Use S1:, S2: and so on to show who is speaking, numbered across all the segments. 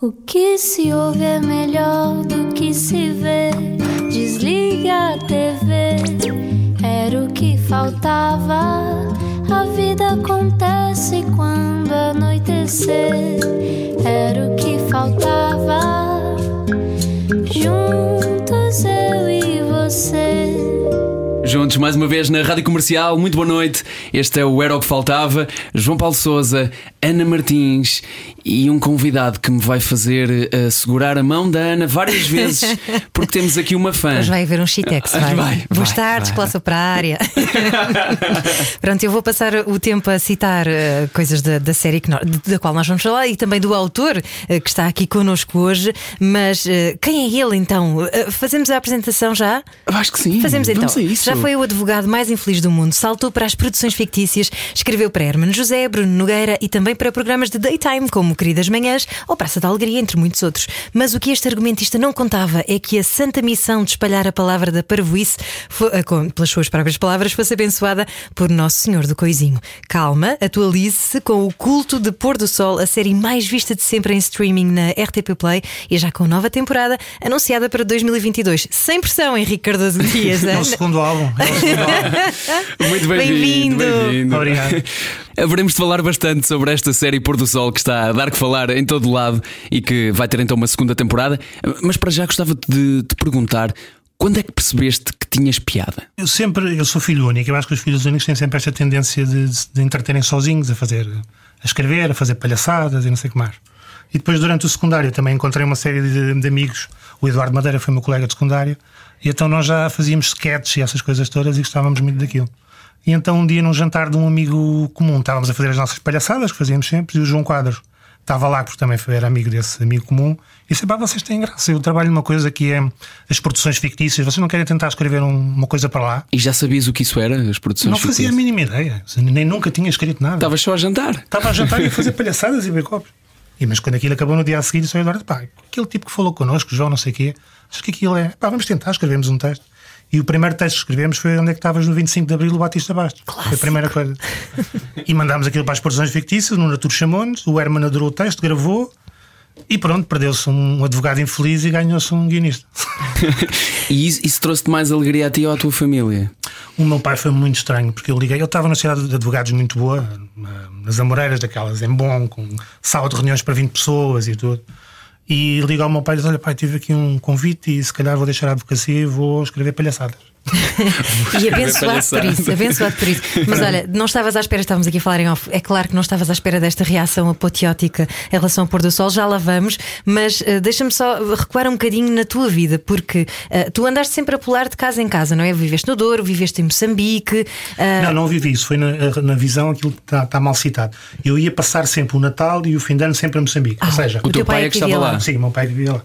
S1: O que se ouve é melhor do que se vê. Desliga a TV, era o que faltava. A vida acontece quando anoitecer, era o que faltava. Juntos eu e você.
S2: Juntos mais uma vez na Rádio Comercial, muito boa noite. Este é o Era o que Faltava. João Paulo Souza, Ana Martins e um convidado que me vai fazer uh, segurar a mão da Ana várias vezes, porque temos aqui uma fã.
S3: Mas vai haver um Chitex, vai.
S2: Vai,
S3: Boas tardes, classe operária. Pronto, eu vou passar o tempo a citar uh, coisas da, da série nós- da qual nós vamos falar e também do autor uh, que está aqui connosco hoje. Mas quem é ele então? Fazemos a apresentação já?
S2: Eu Acho que sim.
S3: Fazemos então.
S2: A.
S3: Já foi o advogado mais infeliz do mundo, saltou para as produções fictícias, escreveu para Hermano José, Bruno Nogueira e também para programas de daytime, como Queridas Manhãs ou Praça da Alegria, entre muitos outros. Mas o que este argumentista não contava é que a santa missão de espalhar a palavra da parvoíce, fo- eh, com- pelas suas próprias palavras, fosse abençoada por Nosso Senhor do Coisinho. Calma, atualize-se com o culto de Pôr do Sol, a série mais vista de sempre em streaming na RTP Play e já com nova temporada anunciada para 2022. Sem pressão, Henrique Cardoso Dias.
S4: É o segundo álbum. É o segundo álbum.
S2: Muito bem-vindo.
S3: Bem-vindo.
S2: bem-vindo.
S4: Obrigado.
S2: Haveremos de falar bastante sobre esta série Pôr do Sol que está a dar que falar em todo lado e que vai ter então uma segunda temporada. Mas para já gostava de te perguntar quando é que percebeste que tinhas piada?
S4: Eu sempre, eu sou filho único. Eu acho que os filhos únicos têm sempre esta tendência de, de entreterem sozinhos, a fazer, a escrever, a fazer palhaçadas e não sei o que mais. E depois, durante o secundário, também encontrei uma série de, de amigos. O Eduardo Madeira foi meu colega de secundário. E então nós já fazíamos sketches e essas coisas todas e gostávamos muito daquilo. E então, um dia, num jantar de um amigo comum, estávamos a fazer as nossas palhaçadas, que fazíamos sempre, e o João Quadros estava lá, porque também era amigo desse amigo comum, e disse: pá, vocês têm graça. Eu trabalho numa coisa que é as produções fictícias. Vocês não querem tentar escrever um- uma coisa para lá?
S2: E já sabias o que isso era, as produções
S4: Não fazia a mínima ideia. Nem nunca tinha escrito nada.
S2: Estavas só a jantar.
S4: Estava a jantar e a fazer palhaçadas e backups. E mas quando aquilo acabou no dia a seguir, ao Eduardo: pá, aquele tipo que falou connosco, João, não sei o quê, acho que aquilo é. Pá, vamos tentar, escrevemos um texto. E o primeiro texto que escrevemos foi onde é que estavas no 25 de Abril, o Batista Bastos. Foi a primeira coisa. e mandámos aquilo para as produções fictícias, o Natur chamou-nos, o Herman adorou o texto, gravou. E pronto, perdeu-se um advogado infeliz e ganhou-se um guionista.
S2: E isso, isso trouxe-te mais alegria a ti ou à tua família?
S4: O meu pai foi muito estranho, porque eu liguei. Eu estava na cidade de advogados muito boa, na- nas Amoreiras, daquelas em bom, com sala de reuniões para 20 pessoas e tudo. E ligo ao meu pai e diz: Olha, pai, tive aqui um convite e se calhar vou deixar a advocacia e vou escrever palhaçadas.
S3: E abençoado por isso, abençoado por isso. Mas olha, não estavas à espera, estávamos aqui a falar em off. É claro que não estavas à espera desta reação apoteótica em relação ao pôr do sol, já lá vamos, mas eh, deixa-me só recuar um bocadinho na tua vida, porque eh, tu andaste sempre a pular de casa em casa, não é? Viveste no Douro, viveste em Moçambique. eh,
S4: Não, não vivi isso. Foi na, na visão aquilo que está, está mal citado. Eu ia passar sempre o Natal e o fim de ano sempre a Moçambique. Ou seja,
S2: o teu pai é que
S3: vivia
S2: estava lá.
S4: Sim, o meu pai vivia lá.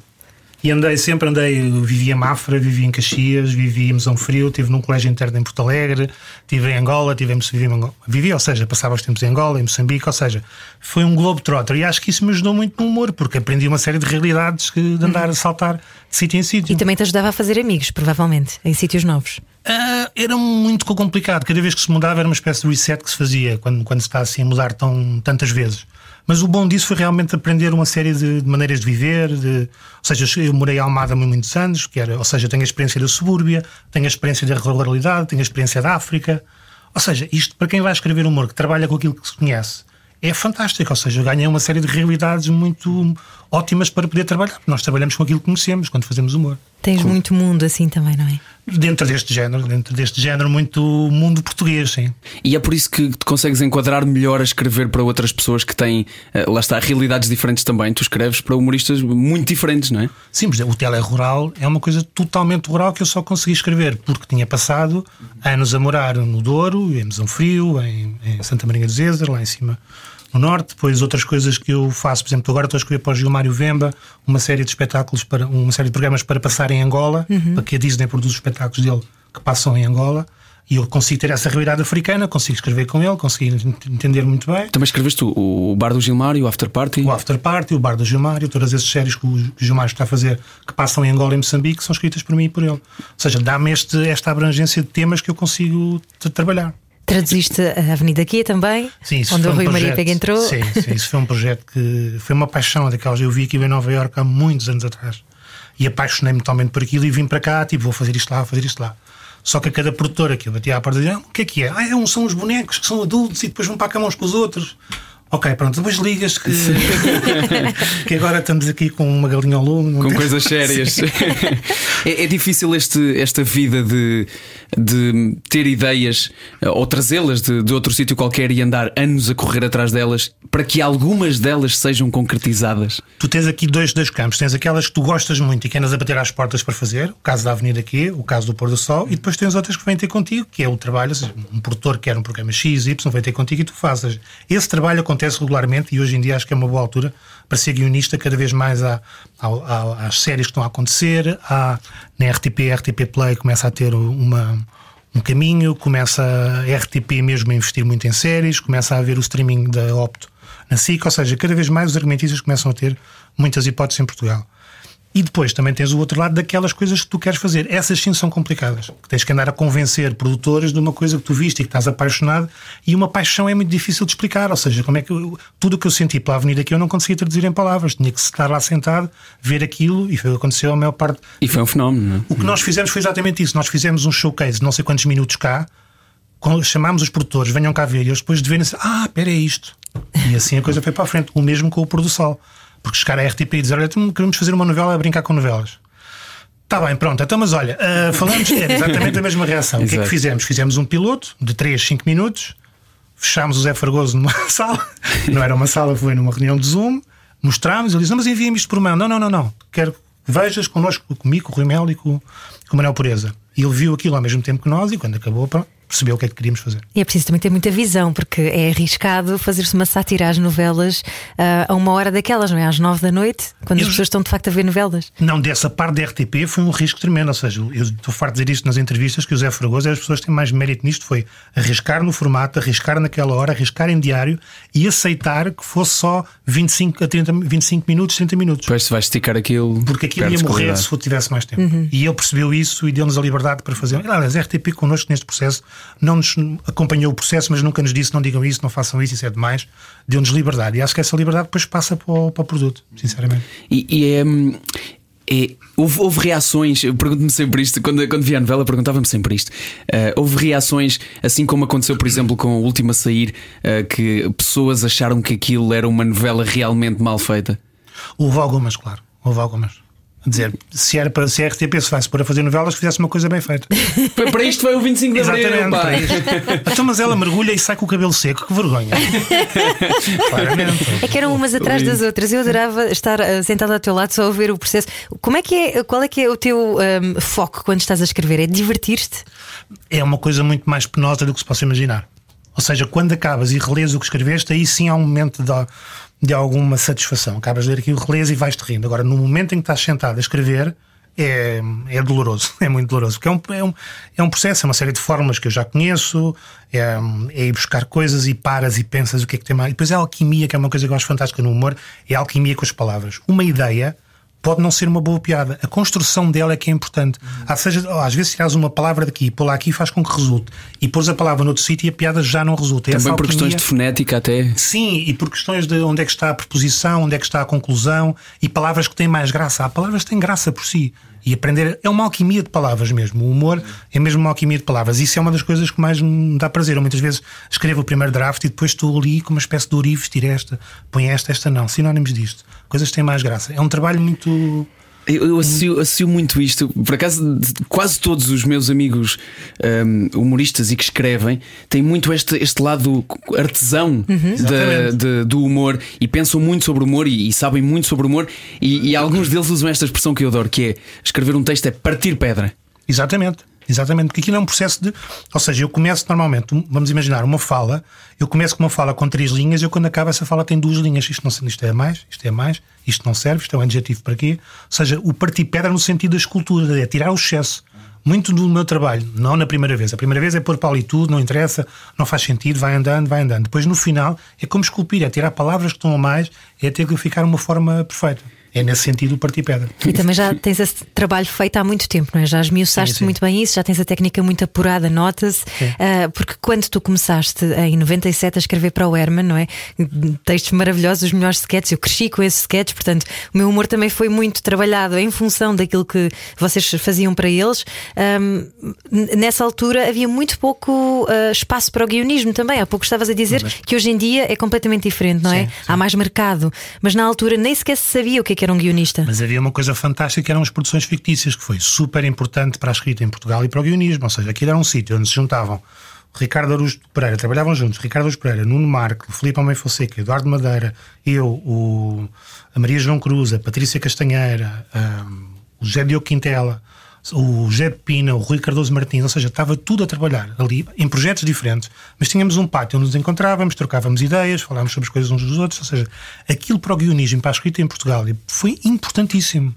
S4: E andei sempre, andei, eu vivia em Mafra, vivia em Caxias, vivia em Mesão Frio, estive num colégio interno em Porto Alegre, estive em Angola, tive em, vivi Angola. Vivia, ou seja, passava os tempos em Angola, em Moçambique, ou seja, foi um globo trotter. E acho que isso me ajudou muito no humor, porque aprendi uma série de realidades que, de andar a saltar de sítio em sítio.
S3: E também te ajudava a fazer amigos, provavelmente, em sítios novos.
S4: Ah, era muito complicado. Cada vez que se mudava era uma espécie de reset que se fazia quando, quando se está assim a mudar tão, tantas vezes. Mas o bom disso foi realmente aprender uma série de, de maneiras de viver. De, ou seja, eu- morei em Almada há muitos anos, que era, ou seja, tenho a experiência da subúrbia, tenho a experiência da ruralidade, tenho a experiência da África. Ou seja, isto para quem vai escrever humor, que trabalha com aquilo que se conhece, é fantástico. Ou seja, eu ganhei uma série de realidades muito ótimas para poder trabalhar. Nós trabalhamos com aquilo que conhecemos quando fazemos humor.
S3: Tens muito mundo assim também, não é?
S4: Dentro deste género, dentro deste género muito mundo português, sim.
S2: E é por isso que te consegues enquadrar melhor a escrever para outras pessoas que têm, eh, lá está, realidades diferentes também. Tu escreves para humoristas muito diferentes, não é?
S4: Sim, por exemplo, o telerural é uma coisa totalmente rural que eu só consegui escrever porque tinha passado anos a morar no Douro, em Mesão Frio, em, em Santa Maria do Zezer, lá em cima no Norte. Depois outras coisas que eu faço, por exemplo, agora estou a escrever para o Gilmário Vemba uma série de espetáculos, para uma série de programas para passar em Angola, para que a Disney produz os espetáculos dele que passam em Angola. E eu consigo ter essa realidade africana, consigo escrever com ele, consigo entender muito bem.
S2: Também escreveste o, o Bar do Gilmar e o After Party.
S4: O After Party, o Bar do Gilmário, todas essas séries que o que o Gilmário está a fazer que passam em Angola e Moçambique são escritas por mim e por ele. Ou seja, dá-me esta abrangência de temas que eu consigo trabalhar.
S3: Traduziste a Avenida Kia também,
S4: Sim, isso
S3: onde o
S4: um
S3: Rui Maria
S4: projeto-
S3: Pega entrou.
S4: Sim, sim, isso foi um projeto que foi uma paixão daquelas. Eu vi aquilo em Nova Iorque há muitos anos atrás e apaixonei-me totalmente por aquilo e vim para cá, tipo, vou fazer isto lá, vou fazer isto lá. Só que a cada produtora que eu batia à porta dizia: "Ah, o que é que é? Ah, é são os bonecos que são adultos e depois vão para a cama uns com os outros. Ok, pronto, depois ligas que, que agora estamos aqui com uma galinha ao lume.
S2: Com coisas sérias. é, é difícil este, esta vida de, de ter ideias eh, ou trazê-las de, de outro sítio qualquer e andar anos a correr atrás delas para que algumas delas sejam concretizadas.
S4: Tu tens aqui dois, dois campos. Tens aquelas que tu gostas muito e que andas a bater às portas para fazer, o caso da Avenida Q, o caso do Pôr do Sol, e depois tens outras que vêm ter contigo, que é o trabalho, ou seja, um produtor que quer um programa X, Y, vem ter contigo e tu fazes. Esse trabalho acontece regularmente e hoje em dia acho que é uma boa altura para ser guionista cada vez mais ao- às séries que estão a acontecer, à, na RTP, RTP Play começa a ter uma um caminho, começa a RTP mesmo a investir muito em séries, começa a haver o streaming da Opto na SIC, ou seja, cada vez mais os argumentistas começam a ter muitas hipóteses em Portugal. E depois também tens o outro lado daquelas coisas que tu queres fazer. Essas sim são complicadas. Que tens que andar a convencer produtores de uma coisa que tu viste e que estás apaixonado. E uma paixão é muito difícil de explicar. Ou seja, como é que eu- tudo o que eu senti pela avenida que eu não conseguia traduzir em palavras. Tinha que estar lá sentado, ver aquilo e foi o que aconteceu a maior parte
S2: E foi um fenómeno, não é?
S4: o que nós fizemos foi exatamente isso. Nós fizemos um showcase de não sei quantos minutos cá, chamámos os produtores, venham cá ver, e eles depois de verem, ah, espera, é isto. E assim a coisa foi para a frente. O mesmo com o pôr do sol. Porque chegar à RTP e dizer, olha, então queremos fazer uma novela a brincar com novelas. Está bem, pronto. Então, mas olha, ah, falamos, era exatamente a mesma reação. O que é que fizemos? Fizemos um piloto de 3, 5 minutos, fechámos o Zé Fargoso numa sala, não era uma sala, foi numa reunião de Zoom, mostrámos, ele disse: Não, mas envia-me isto por mão. Não, não, não, não. Quero que vejas connosco, comigo, com o Rui Mel e com, com o Manuel Pureza. E ele viu aquilo ao mesmo tempo que nós e quando acabou, pronto, percebeu o que é que queríamos fazer.
S3: E é preciso também ter muita visão, porque é arriscado fazer-se uma sátira às novelas ah, a uma hora daquelas, não é? Às nove da noite, quando as
S4: Eu-
S3: pessoas estão de facto a ver novelas.
S4: Não, dessa parte da RTP foi um risco tremendo. Ou seja, eu estou farto de dizer isto nas entrevistas que o Zé Fragoso as pessoas que têm mais mérito nisto foi arriscar no formato, arriscar naquela hora, arriscar em diário e aceitar que fosse só 25 a 30, 25 minutos, 30 minutos.
S2: Depois se vai esticar aquilo.
S4: Porque aquilo ia morrer se eu tivesse mais tempo. E ele percebeu isso e deu-nos a liberdade para fazer. Aliás, a RTP connosco neste processo não nos acompanhou o processo, mas nunca nos disse: não digam isso, não façam isso, isso é demais. Deu-nos liberdade. E acho que essa liberdade depois passa para o, para o produto, sinceramente.
S2: E, e é. hum, é- houve, houve reações, eu pergunto-me sempre isto, quando, quando vi a novela, perguntava-me sempre isto. Ah, houve reações, assim como aconteceu, por exemplo, com o último a sair, ah, que pessoas acharam que aquilo era uma novela realmente mal feita.
S4: Houve algumas, claro. Houve algumas. Dizer, se, era para, se a RTP se vai se pôr a fazer novelas, que fizesse uma coisa bem feita.
S2: Para isto foi o 25 de Abril.
S4: Exatamente, para. Então, mas ela mergulha e sai com o cabelo seco, que vergonha. Claramente.
S3: É que eram umas atrás das outras. Eu adorava estar ah, sentada ao teu lado só a ver o processo. Como é que é, qual é que é o teu ahm, foco quando estás a escrever? É divertir-te?
S4: é uma coisa muito mais penosa do que se possa imaginar. Ou seja, quando acabas e relês o que escreveste, aí sim há um momento de, de alguma satisfação. Acabas de ler aquilo, relês e vais-te rindo. Agora, no momento em que estás sentado a escrever, é, é doloroso, é muito doloroso. Porque é um, é, um, é um processo, é uma série de fórmulas que eu já conheço, é, é ir buscar coisas e paras e pensas o que é que tem mais. E depois é a alquimia, que é uma coisa que eu acho fantástica no humor, é a alquimia com as palavras. Uma ideia pode não ser uma boa piada. A construção dela é que é importante. Seja, ó, às vezes tiras uma palavra daqui e pô-la aqui faz com que resulte. E pôs a palavra noutro sítio e a piada já não resulta. É
S2: Também por
S4: alquimia-
S2: questões de fonética, até.
S4: Sim, e por questões de onde é que está a preposição, onde é que está a conclusão e palavras que têm mais graça. Há palavras que têm graça por si. E aprender é uma alquimia de palavras mesmo. O humor é mesmo uma alquimia de palavras. Isso é uma das coisas que mais me dá prazer. Eu muitas vezes escrevo o primeiro draft e depois estou ali com uma espécie de orives, tira esta, põe esta, esta não. Sinónimos disto. Coisas que têm mais graça. É um trabalho muito.
S2: Eu, eu associo, associo muito isto. Por acaso, quase todos os meus amigos hum, humoristas e que escrevem têm muito este, este lado artesão da-
S4: Exatamente.
S2: de- do humor e pensam muito sobre humor e, e sabem muito sobre humor. E, e alguns deles usam esta expressão que eu adoro, que é escrever um texto é partir pedra.
S4: Exatamente. Exatamente, porque aquilo é um processo de. Ou seja, eu começo normalmente, vamos imaginar, uma fala, eu começo com uma fala com três linhas, eu quando acabo essa fala tem duas linhas. Isto, não, isto é mais, isto é mais, isto não serve, isto é um adjetivo para quê? Ou seja, o partir pedra no sentido da escultura, é tirar o excesso. Muito do meu trabalho, não na primeira vez. A primeira vez é pôr para ali tudo, não interessa, não faz sentido, vai andando, vai andando. Depois no final é como esculpir, é tirar palavras que estão a mais, é ter que ficar uma forma perfeita. É nesse sentido o partir pedra.
S3: E também já tens esse trabalho feito há muito tempo, não é? Já esmiuçaste
S4: Sim, sim.
S3: muito bem isso, já tens a técnica muito apurada, nota-se. Ah, porque quando tu começaste em 97 a escrever para o Herman, não é? Textos maravilhosos, os melhores sketches. Eu cresci com esses sketches, portanto, o meu humor também foi muito trabalhado em função daquilo que vocês faziam para eles. N- nessa altura havia muito pouco ah, espaço para o guionismo também. Há pouco estavas a dizer que hoje em dia é completamente diferente, não é?
S4: Sim,
S3: Há mais mercado. Mas na altura nem sequer se sabia o que, é que era um guionista.
S4: Mas havia uma coisa fantástica que eram as produções fictícias, que foi super importante para a escrita em Portugal e para o guionismo. Ou seja, aquilo era um sítio onde se juntavam Ricardo Araújo Pereira, trabalhavam juntos, Ricardo Araújo Pereira, Nuno Marco, Filipe Almeida Fonseca, Eduardo Madeira, eu, o, a Maria João Cruz, a Patrícia Castanheira, hum, o José Diogo Quintela, o de Pina, o Rui Cardoso Martins, ou seja, estava tudo a trabalhar ali em projetos diferentes, mas tínhamos um pátio onde nos encontrávamos, trocávamos ideias, falávamos sobre as coisas uns dos outros, ou seja, aquilo para o guionismo, para a escrita em Portugal, foi importantíssimo.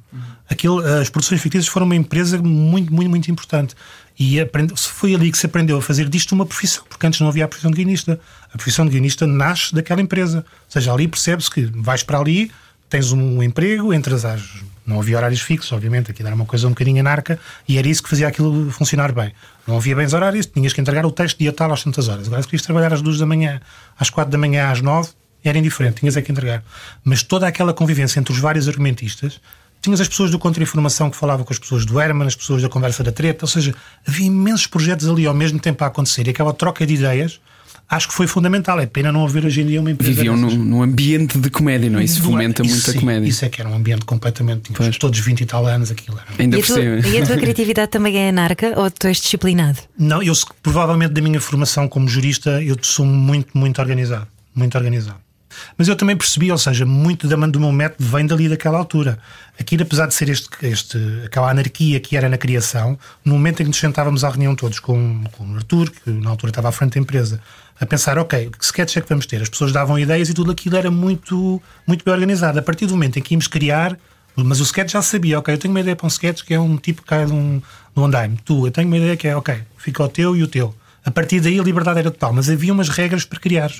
S4: Aquilo, as produções fictícias foram uma empresa muito, muito, muito importante. E aprende, foi ali que se aprendeu a fazer disto uma profissão, porque antes não havia a profissão de guionista. A profissão de guionista nasce daquela empresa. Ou seja, ali percebe-se que vais para ali, tens um emprego, entras às. Não havia horários fixos, obviamente, aquilo era uma coisa um bocadinho anarca e era isso que fazia aquilo funcionar bem. Não havia bens horários, tinhas que entregar o texto dia tal às tantas horas. Agora, se querias trabalhar às duas da manhã, às quatro da manhã, às nove, era indiferente, tinhas é que entregar. Mas toda aquela convivência entre os vários argumentistas, tinhas as pessoas do Contra-Informação que falavam com as pessoas do Herman, as pessoas da Conversa da Treta, ou seja, havia imensos projetos ali ao mesmo tempo a acontecer e aquela troca de ideias acho que foi fundamental. É pena não haver hoje em dia uma empresa.
S2: Viviam num, num ambiente de comédia, não é? Isso fomenta
S4: isso
S2: muito a
S4: sim,
S2: comédia.
S4: Isso é que era um ambiente completamente. Tínhamos todos 20 e tal anos aquilo era.
S2: Ainda
S3: E a,
S2: por
S3: tua,
S2: cima.
S3: e a tua criatividade também é anarca ou tu és disciplinado?
S4: Não, eu provavelmente da minha formação como jurista eu sou muito, muito organizado. Muito organizado. Mas eu também percebi, ou seja, muito da do meu método vem dali daquela altura. Aquilo, apesar de ser este, este, aquela anarquia que era na criação, no momento em que nos sentávamos à reunião todos com, com o Arthur, que na altura estava à frente da empresa, a pensar, ok, que sketches é que vamos ter? As pessoas davam ideias e tudo aquilo era muito, muito bem organizado. A partir do momento em que íamos criar, mas o sketch já sabia, ok, eu tenho uma ideia para um sketch que é um tipo que cai de um, de um andaime. Tu, eu tenho uma ideia que é, ok, fica o teu e o teu. A partir daí a liberdade era total, mas havia umas regras para criar.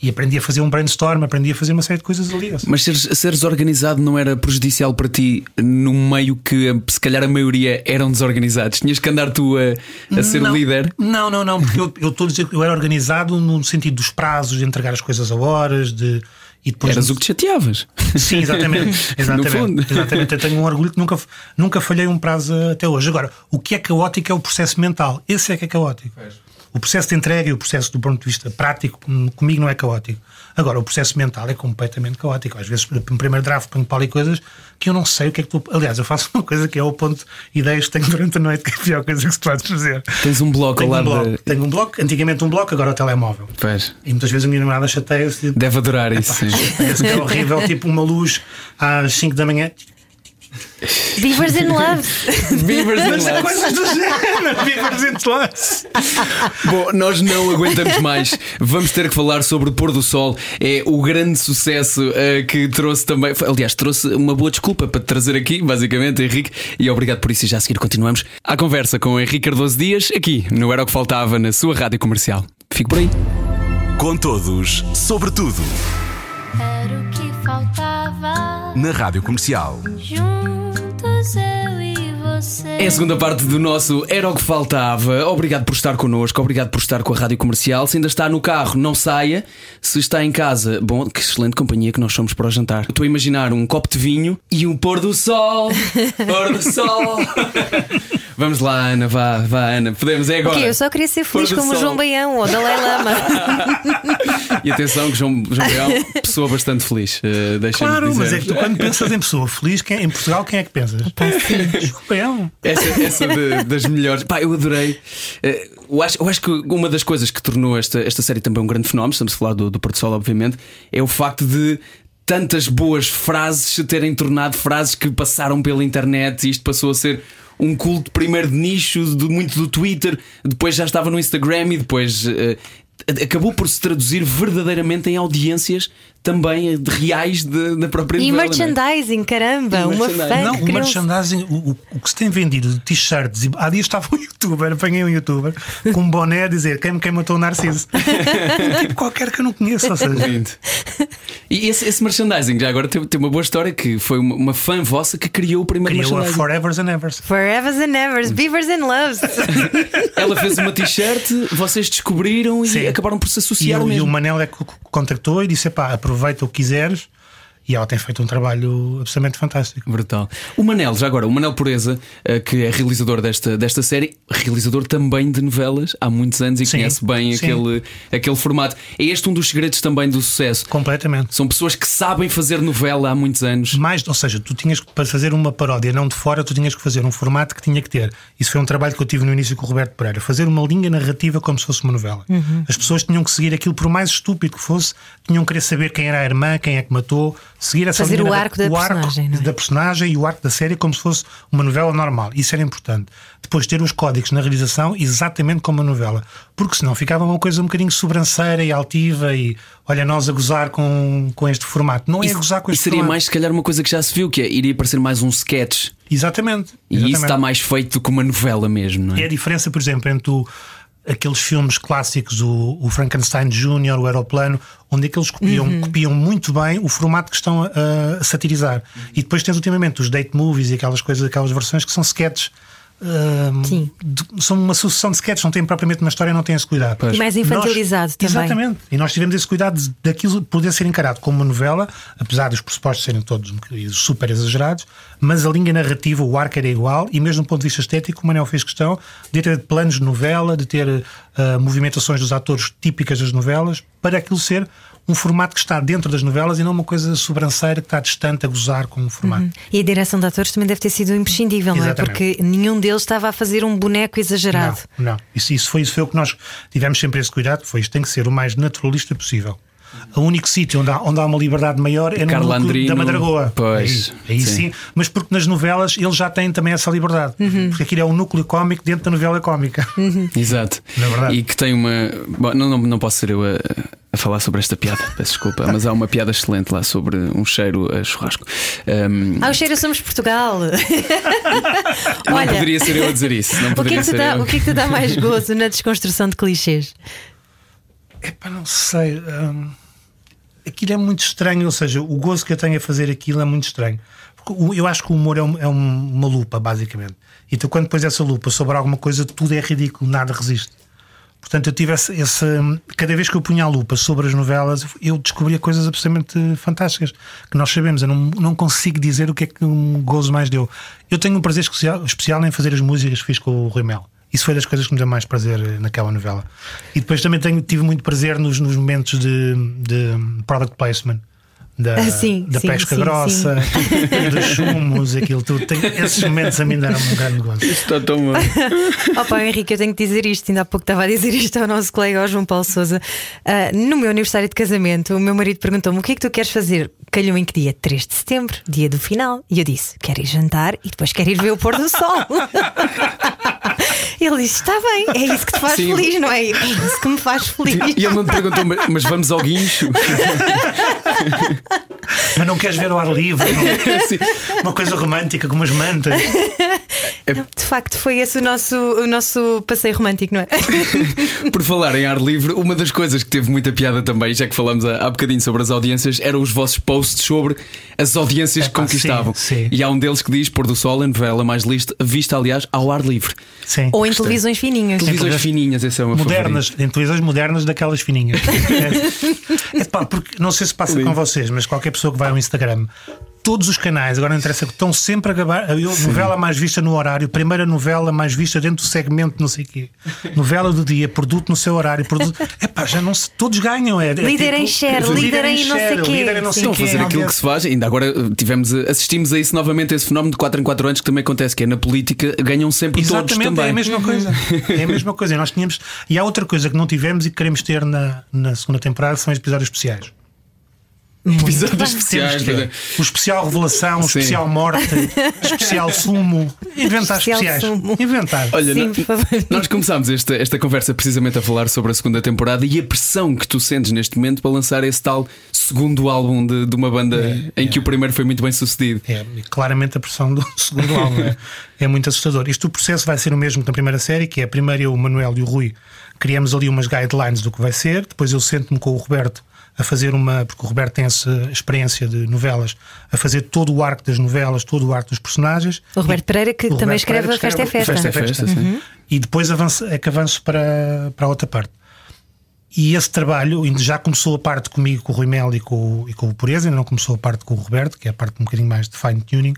S4: E aprendi a fazer um brainstorm, aprendi a fazer uma série de coisas ali. seja,
S2: Mas seres, seres organizado não era prejudicial para ti num meio que se calhar a maioria eram desorganizados? Tinhas que andar tu a, a ser
S4: não,
S2: líder?
S4: Não, não, não, porque eu, eu estou a dizer que eu era organizado no sentido dos prazos, de entregar as coisas a horas, de. E depois
S2: Eras o que te chateavas.
S4: Sim, exatamente. exatamente,
S2: fundo.
S4: exatamente. Eu tenho um orgulho que nunca, nunca falhei um prazo até hoje. Agora, o que é caótico é o processo mental. Esse é que é caótico. O processo de entrega e o processo do ponto de vista prático, hum, comigo não é caótico. Agora, o processo mental é completamente caótico. Às vezes, no primeiro draft, ponho para ali coisas que eu não sei o que é que tu. Aliás, eu faço uma coisa que é o ponto de ideias que tenho durante a noite, que é a pior coisa que se pode fazer.
S2: Tens um bloco
S4: Tenho
S2: ao
S4: um bloco,
S2: da.
S4: tenho um bloco, antigamente um bloco, agora o telemóvel.
S2: Pois.
S4: E muitas vezes a minha namorada chateia-se.
S2: Deve adorar isso.
S4: é horrível, tipo uma luz às 5 da manhã.
S3: Beavers in Love!
S2: Beavers in Love.
S4: coisas do género, vivas entre nós.
S2: Bom, nós não aguentamos mais. Vamos ter que falar sobre o pôr do sol. É o grande sucesso eh, que trouxe também. Aliás, trouxe uma boa desculpa para te trazer aqui, basicamente, Henrique. E obrigado por isso. E já a seguir continuamos à conversa com o Henrique Cardoso Dias, aqui no Era o que Faltava, na sua rádio comercial. Fico por aí.
S5: Com todos, sobre tudo,
S1: Era o que faltava.
S5: Na Rádio Comercial.
S1: Juntos eu.
S2: É a segunda parte do nosso Era o que Faltava. Obrigado por estar connosco, obrigado por estar com a Rádio Comercial. Se ainda está no carro, não saia. Se está em casa, bom, que excelente companhia que nós somos para o jantar. Estou a imaginar um copo de vinho e um pôr do sol. pôr do sol. Vamos lá, Ana, vá, vá, Ana. Podemos, é agora.
S3: Eu só queria ser feliz como o
S2: sol.
S3: João Baião ou Dalai Lama.
S2: E atenção que João, João Real, pessoa bastante feliz. Uh,
S4: Claro,
S2: dizer.
S4: mas é que tu, quando pensas em pessoa feliz, quem, em Portugal, quem é que pensas?
S2: Essa, essa de- das melhores. Pá, eu adorei. Eh, eu, acho, eu acho que uma das coisas que tornou esta, esta série também um grande fenómeno, estamos a falar do, do Porto Sol, obviamente, é o facto de tantas boas frases se terem tornado frases que passaram pela internet e isto passou a ser. Um culto primeiro de nicho, de, muito do Twitter, depois já estava no Instagram e depois eh, acabou por se traduzir verdadeiramente em audiências também de reais de- da própria
S3: E
S2: novela, não é?
S3: merchandising, caramba,
S2: E
S3: uma
S2: merchandising.
S3: fã.
S4: Não, o merchandising, o, o- que se tem vendido de t-shirts, e há dias estava um youtuber, apanhei um youtuber com um boné a dizer quem quem matou o Narciso. Um tipo qualquer que eu não conheço, ou seja.
S2: E esse, esse merchandising, já agora tem, tem uma boa história que foi uma, uma fã vossa que criou o primeiro
S4: Criou a
S2: merchandising.
S4: Forevers and Evers.
S3: Forevers and Evers, Beavers and Loves.
S2: Ela fez uma t-shirt, vocês descobriram e
S4: Sim.
S2: Acabaram por se
S4: E,
S2: associar
S4: o- e o
S2: mesmo.
S4: Manel é que o contactou e disse: pá, aproveita o que quiseres. E ela tem feito um trabalho absolutamente fantástico.
S2: Brutal. O Manel, já agora, o Manel Pureza, eh, que é realizador desta, desta série, realizador também de novelas há muitos anos e
S4: Sim,
S2: conhece bem
S4: sim.
S2: aquele, aquele formato. É este um dos segredos também do sucesso.
S4: Completamente.
S2: São pessoas que sabem fazer novela há muitos anos.
S4: Mais, ou seja, tu tinhas que, para fazer uma paródia não de fora, tu tinhas que fazer um formato que tinha que ter. Isso foi um trabalho que eu tive no início com o Roberto Pereira. Fazer uma linha narrativa como se fosse uma novela. As pessoas tinham que seguir aquilo, por mais estúpido que fosse, tinham que querer saber quem era a irmã, quem é que matou, seguir essa
S3: Fazer
S4: linha
S3: o arco da personagem, não é?
S4: da personagem e o arco da série como se fosse uma novela normal. Isso era importante. Depois ter os códigos na realização exatamente como uma novela. Porque senão ficava uma coisa um bocadinho sobranceira e altiva e olha, nós a gozar com, com este formato. Não é a gozar com
S2: e
S4: este
S2: seria
S4: formato.
S2: mais, se calhar, uma coisa que já se viu, que é iria parecer mais um sketch.
S4: Exatamente.
S2: E isso
S4: exatamente.
S2: está mais feito do que uma novela mesmo, não
S4: É
S2: é?
S4: a diferença, por exemplo, entre o- aqueles filmes clássicos, o, o Frankenstein Jr., o Aeroplano, onde é que eles copiam,
S3: Uhum.
S4: copiam muito bem o formato que estão a, a satirizar. E depois tens ultimamente os date movies e aquelas coisas, aquelas versões que são sketches. São uma sucessão de sketches, não têm propriamente uma história, não têm esse cuidado.
S3: E mais infantilizado
S4: Nós-
S3: também.
S4: Exatamente. E nós tivemos esse cuidado daquilo poder ser encarado como uma novela, apesar dos pressupostos serem todos super exagerados, mas a linha narrativa, o arco era igual, e mesmo do ponto de vista estético, o Manel fez questão de ter planos de novela, de ter ah, movimentações dos atores típicas das novelas, para aquilo ser um formato que está dentro das novelas e não uma coisa sobranceira que está distante a gozar com o formato.
S3: E a direção de atores também deve ter sido imprescindível, não é?
S4: Exatamente.
S3: Porque nenhum deles estava a fazer um boneco exagerado.
S4: Não, não. Isso, isso, foi, isso foi o que nós tivemos sempre esse cuidado. Foi isto tem que ser o mais naturalista possível. O único sítio onde há, onde há uma liberdade maior é no
S2: Carla
S4: núcleo
S2: Andrino,
S4: da Madragoa.
S2: pois,
S4: aí, aí
S2: sim.
S4: sim. Mas porque nas novelas eles já têm também essa liberdade. Porque aquilo é um núcleo cómico dentro da novela cómica.
S2: Exato.
S4: Na verdade.
S2: E que tem uma. Bom, não, não, não posso ser eu a, a falar sobre esta piada, peço desculpa, mas há uma piada excelente lá sobre um cheiro a churrasco. Um,
S3: Ah, o cheiro somos Portugal.
S2: não
S3: Olha,
S2: poderia ser eu a dizer isso. Não
S3: o que, é que te
S2: ser
S3: dá,
S2: eu.
S3: o que é que te dá mais gozo na desconstrução de clichês?
S4: Epá, não sei. hum, aquilo é muito estranho. Ou seja, o gozo que eu tenho a fazer aquilo é muito estranho. Porque eu acho que o humor é, um- é um- uma lupa, basicamente. Então, quando pões essa lupa sobre alguma coisa, tudo é ridículo, nada resiste. Portanto, eu tive esse, esse- Cada vez que eu punha a lupa sobre as novelas, eu descobria coisas absolutamente fantásticas que nós sabemos. Eu não, não consigo dizer o que é que um gozo mais deu. Eu tenho um prazer especial, especial em fazer as músicas que fiz com o Rui Mel. Isso foi das coisas que me deu mais prazer eh, naquela novela. E depois também tenho, tive muito prazer nos, nos momentos de, de product placement. Da,
S3: Ah, sim,
S4: da
S3: sim,
S4: pesca
S3: sim,
S4: grossa, dos chumos, aquilo tudo. Tem- esses momentos a mim deram um grande gosto.
S2: Está tão bom.
S3: Opa, Henrique, eu tenho que dizer isto. Ainda há pouco estava a dizer isto ao nosso colega, ao João Paulo Souza. Ah, no meu aniversário de casamento, o meu marido perguntou-me o que é que tu queres fazer. Calhou em que dia? 3 de setembro, dia do final. E eu disse: quero ir jantar e depois quero ir ver o pôr do sol. Ele disse: está bem, é isso que te faz
S2: Sim.
S3: feliz, não é? É isso que me faz feliz.
S2: E ele não te perguntou, mas vamos ao guincho?
S4: Mas não queres ver o ar livre? não? Uma coisa romântica, com umas mantas.
S3: De facto, foi esse o nosso, o nosso passeio romântico, não é?
S2: Por falar em ar livre, uma das coisas que teve muita piada também, já que falamos há, há bocadinho sobre as audiências, eram os vossos posts sobre as audiências que
S4: Epá,
S2: conquistavam.
S4: sim, sim.
S2: E há um deles que diz: Pôr do Sol, a novela mais lista, vista, aliás, ao ar livre.
S4: Sim.
S3: Ou em televisões fininhas.
S2: Televisões fininhas, esse é meu
S4: modernas, em televisões modernas daquelas fininhas. é, pá, porque não sei se passa com vocês, mas qualquer pessoa que vai ao Instagram, todos os canais, agora não interessa, que estão sempre a gravar a novela mais vista no horário, primeira novela mais vista dentro do segmento, não sei o quê, novela do dia, produto no seu horário, produto. É pá, já não se. Todos ganham. É, é
S3: Líder em share, líder em não sei
S4: share,
S3: quê.
S4: líder em não sei
S2: Estão a fazer aquilo que se faz, ainda agora eh, tivemos, eh, assistimos a isso novamente, a esse fenómeno de 4 em 4 anos que também acontece, que é na política, ganham sempre todos
S4: Exatamente,
S2: também.
S4: é a mesma coisa. É a mesma coisa. E nós tínhamos. E há outra coisa que não tivemos e que queremos ter na, na segunda temporada são os episódios especiais.
S2: Episódios
S4: Temos
S2: especiais.
S4: que ter.
S2: mas-
S4: O especial revelação, o especial morte, o especial sumo. Inventar
S3: Especial
S4: especiais.
S3: sumo.
S4: Inventar.
S2: Olha,
S3: Sim, favor.
S2: nós começámos esta, esta conversa precisamente a falar sobre a segunda temporada e a pressão que tu sentes neste momento para lançar esse tal segundo álbum de, de uma banda
S4: É,
S2: em que o primeiro foi muito bem sucedido.
S4: É, claramente a pressão do segundo álbum é, é muito assustador. Isto o processo vai ser o mesmo que na primeira série, que é primeiro eu, o Manuel e o Rui criamos ali umas guidelines do que vai ser, depois eu sento-me com o Roberto a fazer uma. Porque o Roberto tem essa experiência de novelas, a fazer todo o arco das novelas, todo o arco dos personagens.
S3: O Roberto Pereira, que também
S4: Roberto
S3: escreve
S4: Pereira
S3: a Festa é Festa.
S4: Festa é Festa.
S2: Festa, sim.
S4: E depois avanço, é que avanço para, para a outra parte. E esse trabalho ainda já começou a parte comigo, com o Rui Mel e com, o- e com o Pureza, ainda não começou a parte com o Roberto, que é a parte um bocadinho mais de fine tuning,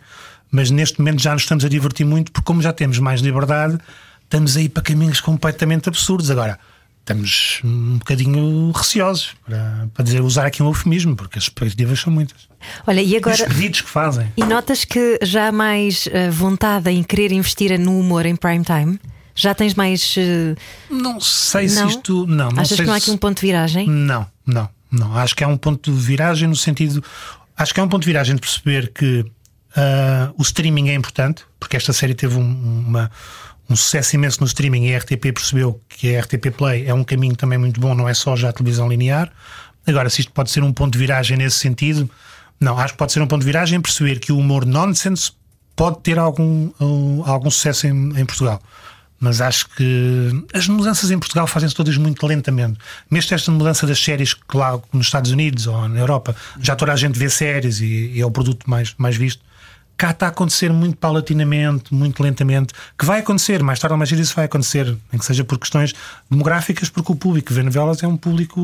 S4: mas neste momento já nos estamos a divertir muito, porque como já temos mais liberdade, estamos aí para caminhos completamente absurdos. Agora, estamos um bocadinho receosos, para, para dizer, usar aqui um eufemismo, porque as expectativas são muitas.
S3: Olha, e
S4: E os
S3: agora.
S4: pedidos que fazem.
S3: E notas que já há mais eh, vontade em querer investir no humor em prime time? Já tens mais. eh,
S4: Não sei
S3: não?
S4: se isto. Não, não
S3: Achas que não há aqui um ponto de viragem?
S4: Não, não, não. Acho que é um ponto de viragem no sentido. Acho que é um ponto de viragem de perceber que ah, o streaming é importante, porque esta série teve um, uma- um sucesso imenso no streaming e a RTP percebeu que a RTP Play é um caminho também muito bom, não é só já a televisão linear. Agora, se isto pode ser um ponto de viragem nesse sentido, não, acho que pode ser um ponto de viragem em perceber que o humor nonsense pode ter algum, uh, algum sucesso em, em Portugal. Mas acho que as mudanças em Portugal fazem-se todas muito lentamente. Mesmo esta mudança das séries que lá nos Estados Unidos ou na Europa, já toda a gente vê séries e, e é o produto mais, mais visto. Cá está a acontecer muito paulatinamente, muito lentamente, que vai acontecer, mais tarde ou mais cedo isso vai acontecer, nem que seja por questões demográficas, porque o público que vê novelas é um público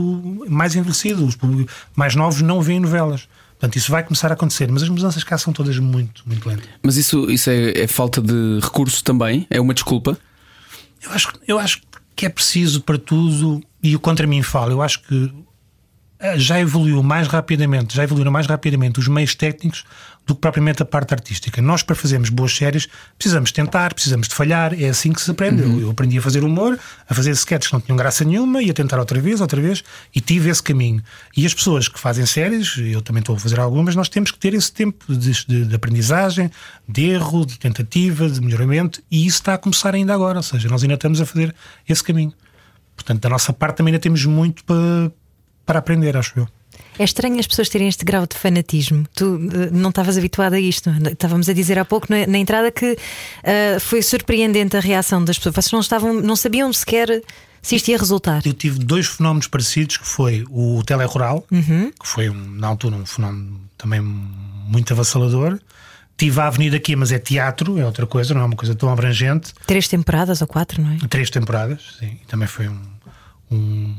S4: mais envelhecido, os públicos mais novos não veem novelas. Portanto, isso vai começar a acontecer, mas as mudanças cá são todas muito, muito lentas.
S2: Mas isso, isso é, é falta de recurso também? É uma desculpa?
S4: Eu acho, eu acho que é preciso para tudo, e o contra mim fala, eu acho que eh, já evoluiu mais rapidamente, já evoluíram mais rapidamente os meios técnicos do que propriamente a parte artística. Nós, para fazermos boas séries, precisamos tentar, precisamos de falhar, é assim que se aprende. Eu, eu aprendi a fazer humor, a fazer sketches que não tinham graça nenhuma, e a tentar outra vez, outra vez, e tive esse caminho. E as pessoas que fazem séries, eu também estou a fazer algumas, nós temos que ter esse tempo de, de- de aprendizagem, de erro, de tentativa, de melhoramento, e isso está a começar ainda agora, ou seja, nós ainda estamos a fazer esse caminho. Portanto, da nossa parte também ainda temos muito para, para aprender, acho eu.
S3: É estranho as pessoas terem este grau de fanatismo. Tu eh, não estavas habituado a isto. Estávamos a dizer há pouco na, na entrada que eh, foi surpreendente a reação das pessoas. Vocês não, estavam, não sabiam sequer se isto ia resultar.
S4: Eu tive dois fenómenos parecidos, que foi o telerural, que foi na altura um fenómeno também muito avassalador. Tive a Avenida aqui, mas é teatro, é outra coisa, não é uma coisa tão abrangente.
S3: Três temporadas ou quatro, não é?
S4: Três temporadas, sim. Também foi um, um-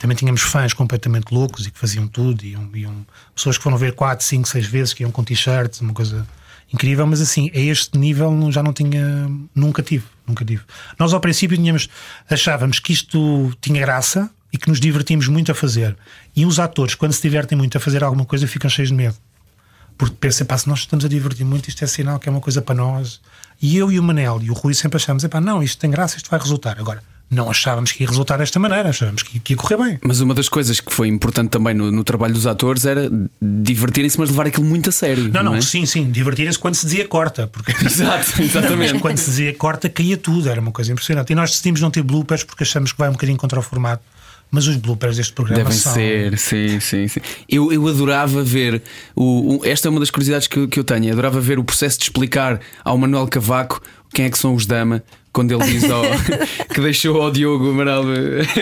S4: Também tínhamos fãs completamente loucos e que faziam tudo. Iam, iam- pessoas que foram ver quatro, cinco, seis vezes, que iam com t-shirts, uma coisa incrível. Mas assim, a este nível já não tinha. Nunca tive. Nunca tive. Nós ao princípio tínhamos, achávamos que isto tinha graça e que nos divertimos muito a fazer. E os atores, quando se divertem muito a fazer alguma coisa, ficam cheios de medo. Porque pensam, pá, se nós estamos a divertir muito, isto é sinal que é uma coisa para nós. E eu e o Manel e o Rui sempre achamos, pá, não, isto tem graça, isto vai resultar. Agora, não achávamos que ia resultar desta maneira, achávamos que, ia correr bem.
S2: Mas uma das coisas que foi importante também no, no trabalho dos atores era divertirem-se, mas levar aquilo muito a sério.
S4: Não, não,
S2: é?
S4: sim, sim, divertirem-se quando se dizia corta, porque
S2: Exato, exatamente.
S4: quando se dizia corta caía tudo, era uma coisa impressionante. E nós decidimos não ter bloopers porque achamos que vai um bocadinho contra o formato. Mas os bloopers deste programa
S2: Devem
S4: são.
S2: ser, sim, sim, sim. Eu, eu adorava ver. O, o- esta é uma das curiosidades que, eu- que eu tenho. Eu adorava ver o processo de explicar ao Manuel Cavaco quem é que são os Dama. Quando ele diz ao, que deixou ao Diogo Amaral.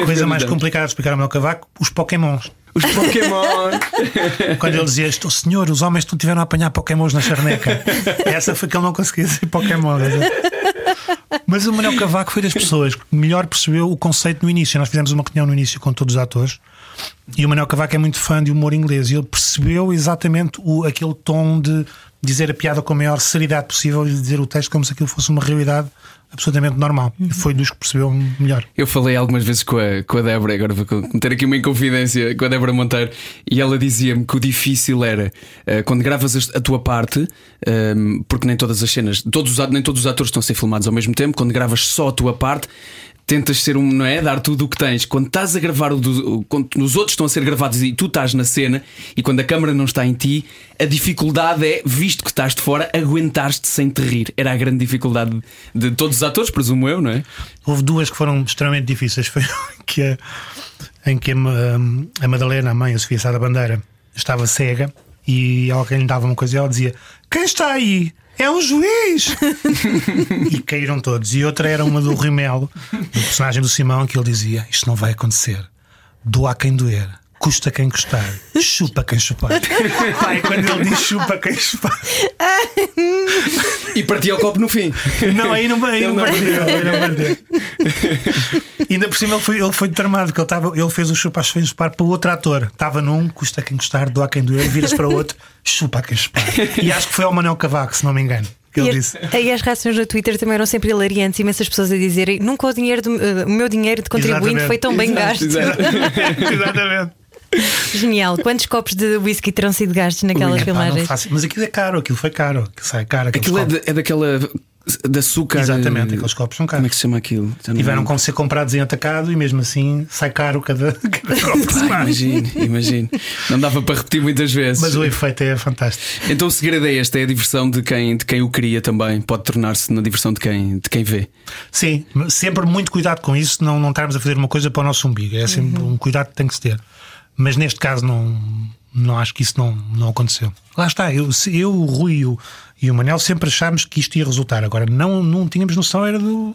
S4: Coisa mais complicada de explicar ao meu cavaco, os Pokémons.
S2: Os Pokémon.
S4: Quando ele dizia isto, senhor, os homens tiveram a apanhar Pokémons na charneca. Essa foi que ele não conseguia dizer Pokémon. Mas o Manuel Cavaco foi das pessoas que melhor percebeu o conceito no início. Nós fizemos uma reunião no início com todos os atores. E o Manuel Cavaco é muito fã de humor inglês e ele percebeu exatamente o, aquele tom de dizer a piada com a maior seriedade possível e dizer o texto como se aquilo fosse uma realidade absolutamente normal. Foi dos que percebeu melhor.
S2: Eu falei algumas vezes com a, com a Débora, agora vou meter aqui uma inconfidência com a Débora Monteiro, e ela dizia-me que o difícil era eh, quando gravas a, tua parte, ehm, porque nem todas as cenas, todos nem todos os atores estão a ser filmados ao mesmo tempo, quando gravas só a tua parte. Tentas ser um, não é? Dar tudo o que tens. Quando estás a gravar, o do, quando os outros estão a ser gravados e tu estás na cena, e quando a câmara não está em ti, a dificuldade é, visto que estás de fora, aguentares-te sem te rir. Era a grande dificuldade de todos os atores, presumo eu, não é?
S4: Houve duas que foram extremamente difíceis. Foi que a- em que a, a Madalena, a mãe, a Sofia Sá da Bandeira, estava cega e alguém lhe dava uma coisa e ela dizia: Quem está aí? É um juiz! e caíram todos. E outra era uma do Rimelo, o personagem do Simão, que ele dizia: Isto não vai acontecer. Doa quem doer. Custa quem custar, chupa quem chupar. Pai, quando ele diz chupa quem chupar.
S2: E partia o copo no fim.
S4: Não, aí não, aí não
S2: não
S4: aí não perdeu. Ainda por cima ele foi, ele foi determinado, que ele, tava, ele fez o chupa sem chupar para outro ator. Estava num, custa quem custar, doa quem doer, vira-se para outro, chupa quem chupar. E acho que foi ao Manel Cavaco, se não me engano, que ele
S3: E,
S4: disse.
S3: e as reações no Twitter também eram sempre hilariantes, imensas pessoas a dizerem nunca o, dinheiro do- eh, o meu dinheiro de contribuinte
S4: Exatamente.
S3: foi tão bem gasto.
S2: exato.
S4: Exatamente.
S3: Genial. Quantos copos de whisky terão sido gastos naquelas
S4: não
S3: filmagens?
S4: faço- Mas aquilo é caro, aquilo foi caro, aquilo sai caro.
S2: Aquilo é, de- é daquela. de açúcar.
S4: Exatamente,
S2: eh,
S4: aqueles copos são
S2: Como é
S4: caros.
S2: que se chama aquilo?
S4: Tiveram como ser comprados em atacado e mesmo assim sai caro cada, cada copo que se faz.
S2: Imagino, imagino. Não dava para repetir muitas vezes.
S4: Mas o efeito é fantástico.
S2: Então o segredo é este: é a diversão de quem, de quem o cria também. Pode tornar-se na diversão de quem, de quem vê.
S4: Sim, sempre muito cuidado com isso, não, não estarmos a fazer uma coisa para o nosso umbigo. É sempre um cuidado que tem que se ter. Mas neste caso não, não acho que isso não, não aconteceu. Lá está, eu, eu o Rui e o, e o Manel sempre achámos que isto ia resultar. Agora não, não tínhamos noção era do,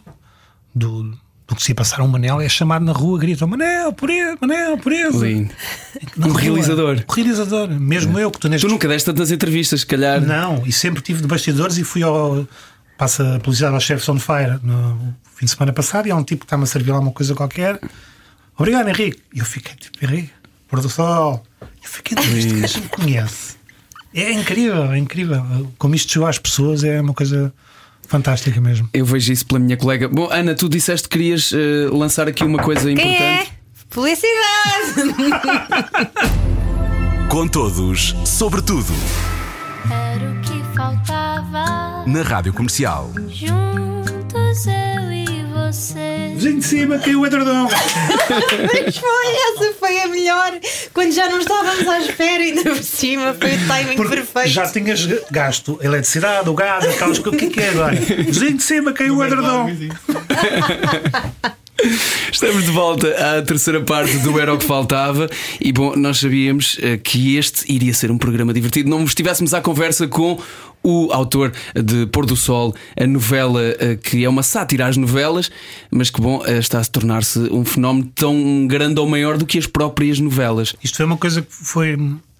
S4: do, do que se ia passar. Um Manel é chamado na rua, grita Manel, pureza, Manel, pureza.
S2: Lindo. Um realizador.
S4: Um realizador, mesmo eu que estou neste
S2: Tu nunca deste tantas entrevistas, se calhar.
S4: não, e sempre tive de bastidores e fui ao. Passa a publicidade aos chefes on fire no fim de semana passado e há um tipo que está-me a servir lá uma coisa qualquer. Obrigado, Henrique. E eu fiquei tipo, Henrique, pôr do sol. Eu fiquei, este gajo me conhece. É incrível, é incrível. Como isto chegou às pessoas é uma coisa fantástica mesmo.
S2: Eu vejo isso pela minha colega. Bom, Ana, tu disseste que querias eh, lançar aqui uma coisa
S3: Quem é?
S2: importante.
S3: Publicidade!
S5: Com todos, sobre tudo.
S1: Era o que faltava.
S5: Na Rádio Comercial.
S1: Juntos eu e você.
S4: Vizinho de cima caiu o edredom.
S3: Mas foi, essa foi a melhor. Quando já não estávamos à espera, ainda por cima, foi o timing
S4: Porque
S3: perfeito.
S4: já tinhas gasto a eletricidade, o gás, aquelas coisas. O que é que é agora? Vizinho de cima caiu o edredom.
S2: Estamos de volta à terceira parte do Era o que Faltava. E bom, nós sabíamos eh, que este iria ser um programa divertido. Não estivéssemos à conversa com o autor de Pôr do Sol, a novela eh, que é uma sátira às novelas, mas que bom, eh, está a se tornar-se um fenómeno tão grande ou maior do que as próprias novelas.
S4: Isto foi uma coisa que foi.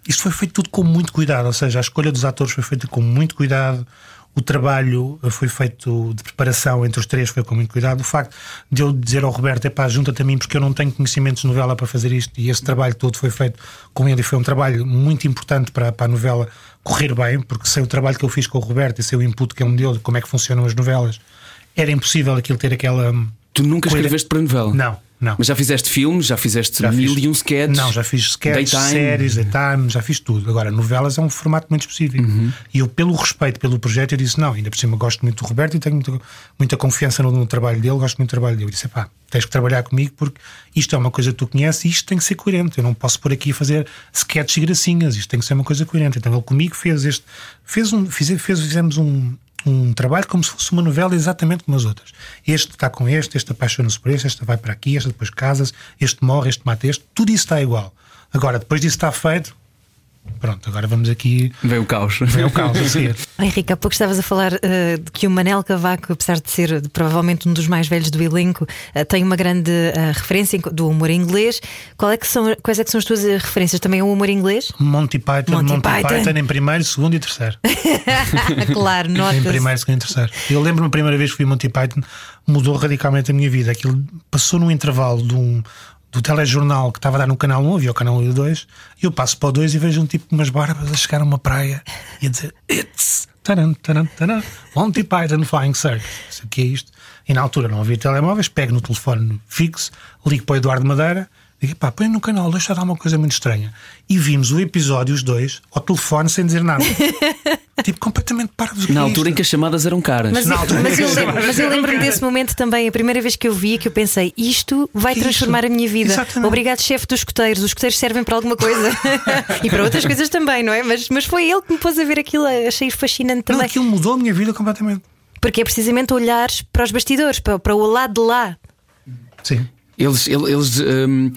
S4: Isto foi feito tudo com muito cuidado, ou seja, a escolha dos atores foi feita com muito cuidado, o trabalho foi feito de preparação entre os três foi com muito cuidado. O facto de eu dizer ao Roberto, epá, junta-te a mim porque eu não tenho conhecimentos de novela para fazer isto, e esse trabalho todo foi feito com ele e foi um trabalho muito importante para, para a novela correr bem, porque sem o trabalho que eu fiz com o Roberto e sem o input que ele me deu de como é que funcionam as novelas, era impossível aquilo ter aquela.
S2: Tu nunca
S4: Coisa-
S2: escreveste para novela?
S4: Não, não.
S2: Mas já fizeste filmes, já fizeste
S4: Já
S2: mil
S4: fiz-
S2: e um sketches?
S4: Não, já fiz sketches,
S2: Daytime.
S4: séries, daytime, já fiz tudo. Agora, novelas é um formato muito específico.
S2: Uhum.
S4: E eu, pelo respeito pelo projeto, eu disse: não, ainda por cima gosto muito do Roberto e tenho muita, muita confiança no, no trabalho dele, gosto muito do trabalho dele. Eu disse: pá, tens que trabalhar comigo porque isto é uma coisa que tu conheces e isto tem que ser coerente. Eu não posso por aqui fazer sketches e gracinhas, isto tem que ser uma coisa coerente. Então ele comigo fez este, fez um, fiz, fez, fizemos um. Um trabalho como se fosse uma novela exatamente como as outras. Este está com este, este apaixona-se por este, este vai para aqui, este depois casa-se, este morre, este mata este, tudo isso está igual. Agora, depois disso está feito, pronto, agora vamos aqui.
S2: Veio o caos.
S4: Vem o caos a seguir.
S3: Oh, Henrique, há pouco estavas a falar eh, de que o Manel Cavaco, apesar de ser provavelmente um dos mais velhos do elenco, eh, tem uma grande eh, referência em- do humor inglês. Qual é que são, quais é que são as tuas referências? Também é o humor inglês?
S4: Monty Python,
S3: Monty
S4: Monty,
S3: Python.
S4: Python. em primeiro, segundo e terceiro.
S3: claro,
S4: em
S3: nota
S4: primeiro, segundo e terceiro. Eu lembro-me a primeira vez que fui Monty Python, mudou radicalmente a minha vida. Aquilo passou num intervalo de um, do telejornal que estava a dar no canal 1, havia o canal 1 e o 2, e eu passo para o 2 e vejo um tipo com umas barbas a chegar a uma praia e a dizer It's taran, taran, taran, Monty Python Flying Circus. Isso que é isto. E na altura não havia telemóveis, pego no telefone fixo, ligo para o Eduardo Madeira. Digo, pá, põe no canal, deixa dar uma coisa muito estranha. E vimos o episódio, os dois, ao telefone, sem dizer nada. tipo, completamente parvos.
S2: Na altura em que as chamadas eram caras.
S3: Mas,
S4: altura-
S3: mas eu, lembro- mas eu lembro-me desse momento também, a primeira vez que eu vi, que eu pensei, isto vai
S4: isso?
S3: transformar a minha vida.
S4: Exatamente.
S3: Obrigado, chefe dos escuteiros. Os escuteiros servem para alguma coisa e para outras coisas também, não é? Mas, mas foi ele que me pôs a ver aquilo, achei fascinante
S4: Não,
S3: também.
S4: aquilo mudou a minha vida completamente.
S3: Porque é precisamente olhares para os bastidores, para, para o lado de lá.
S4: Sim.
S2: Eles, ele- eles, hum,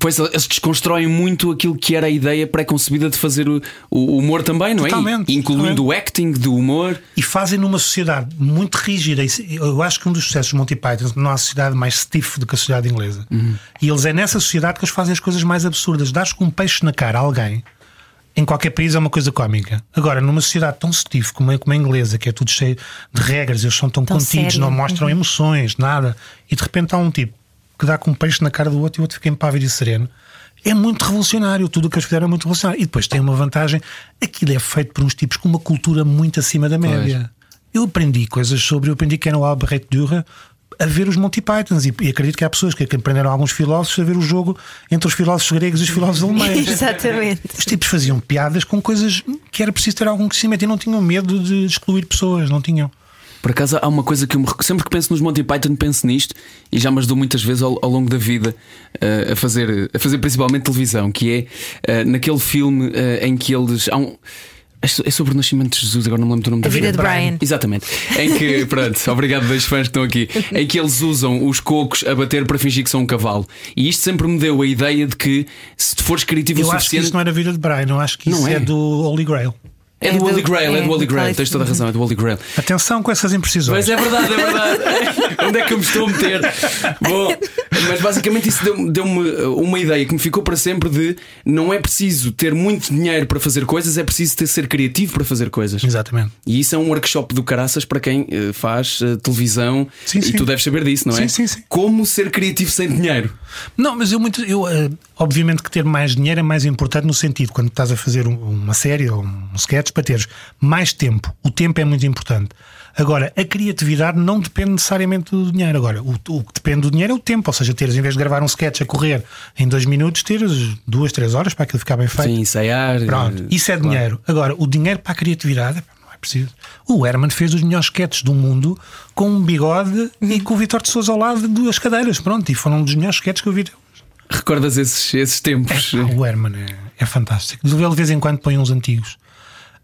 S2: pois eles desconstroem muito aquilo que era a ideia pré-concebida de fazer o, o humor também, não é?
S4: Totalmente,
S2: Incluindo o acting do humor.
S4: E fazem numa sociedade muito rígida. Eu acho que um dos sucessos de Monty Python não há sociedade mais stiff do que a sociedade inglesa. E eles é nessa sociedade que eles fazem as coisas mais absurdas. Dás com um peixe na cara a alguém. Em qualquer país é uma coisa cómica. Agora, numa sociedade tão stiff como a, como a inglesa, que é tudo cheio de regras, eles são tão,
S3: Tão
S4: contidos,
S3: sério.
S4: não mostram emoções, nada, e de repente há um tipo que dá com um peixe na cara do outro e o outro fica impávido e sereno. É muito revolucionário, tudo o que eles fizeram é muito revolucionário. E depois tem uma vantagem: aquilo é feito por uns tipos com uma cultura muito acima da média. Eu aprendi coisas sobre, eu aprendi que era o Albert Dürer a ver os Monty Pythons e, e acredito que há pessoas que aprenderam alguns filósofos a ver o jogo entre os filósofos gregos e os filósofos alemães.
S3: Exatamente.
S4: Os tipos faziam piadas com coisas que era preciso ter algum conhecimento e não tinham medo de excluir pessoas, não tinham.
S2: Por acaso há uma coisa que eu me sempre que penso nos Monty Python penso nisto e já me ajudou muitas vezes ao, ao longo da vida eh, a, fazer, a fazer principalmente televisão, que é eh, naquele filme eh, em que eles. Há um, é é sobre o nascimento de Jesus, agora não me lembro do nome
S3: A vida de Brian.
S2: Exatamente. Em que, pronto, obrigado dois fãs que estão aqui. Em que eles usam os cocos a bater para fingir que são um cavalo. E isto sempre me deu a ideia de que se tu fores criativo
S4: Eu
S2: o
S4: acho que
S2: suficiente.
S4: isso não era a vida de Brian, eu acho que isso
S2: Não
S4: é.
S2: é.
S4: do Holy Grail.
S2: É do
S3: É do-
S2: Holy Grail, é do
S3: é,
S2: Holy
S3: do
S2: Grail, tens toda a razão, é do Holy Grail.
S4: Atenção com essas imprecisões.
S2: Mas é verdade, é verdade. Onde é que eu me estou a meter? Bom, mas basicamente isso deu- deu-me uma ideia que me ficou para sempre de não é preciso ter muito dinheiro para fazer coisas, é preciso ter ser criativo para fazer coisas.
S4: Exatamente.
S2: E isso é um workshop do caraças para quem eh, faz eh, televisão
S4: Sim,
S2: e
S4: sim.
S2: tu deves saber disso, não é?
S4: Sim, sim, sim.
S2: Como ser criativo sem dinheiro.
S4: Não, mas eu muito. Eu, obviamente que ter mais dinheiro é mais importante no sentido quando estás a fazer um- uma série ou um sketch para teres mais tempo. O tempo é muito importante. Agora, a criatividade não depende necessariamente do dinheiro. Agora, o, o que depende do dinheiro é o tempo. Ou seja, teres, em vez de gravar um sketch a correr em dois minutos, teres duas, três horas para aquilo ficar bem feito.
S2: Sim, ensaiar.
S4: Pronto,
S2: eh,
S4: isso é
S2: claro.
S4: dinheiro. Agora, o dinheiro para a criatividade não é preciso. O Herman fez os melhores sketches do mundo com um bigode e com o Vitor de Souza ao lado de duas cadeiras. Pronto, e foram um dos melhores sketches que eu vi.
S2: Recordas esses, esses tempos?
S4: Epá, o Herman é, é fantástico. Ele de vez em quando põe uns antigos.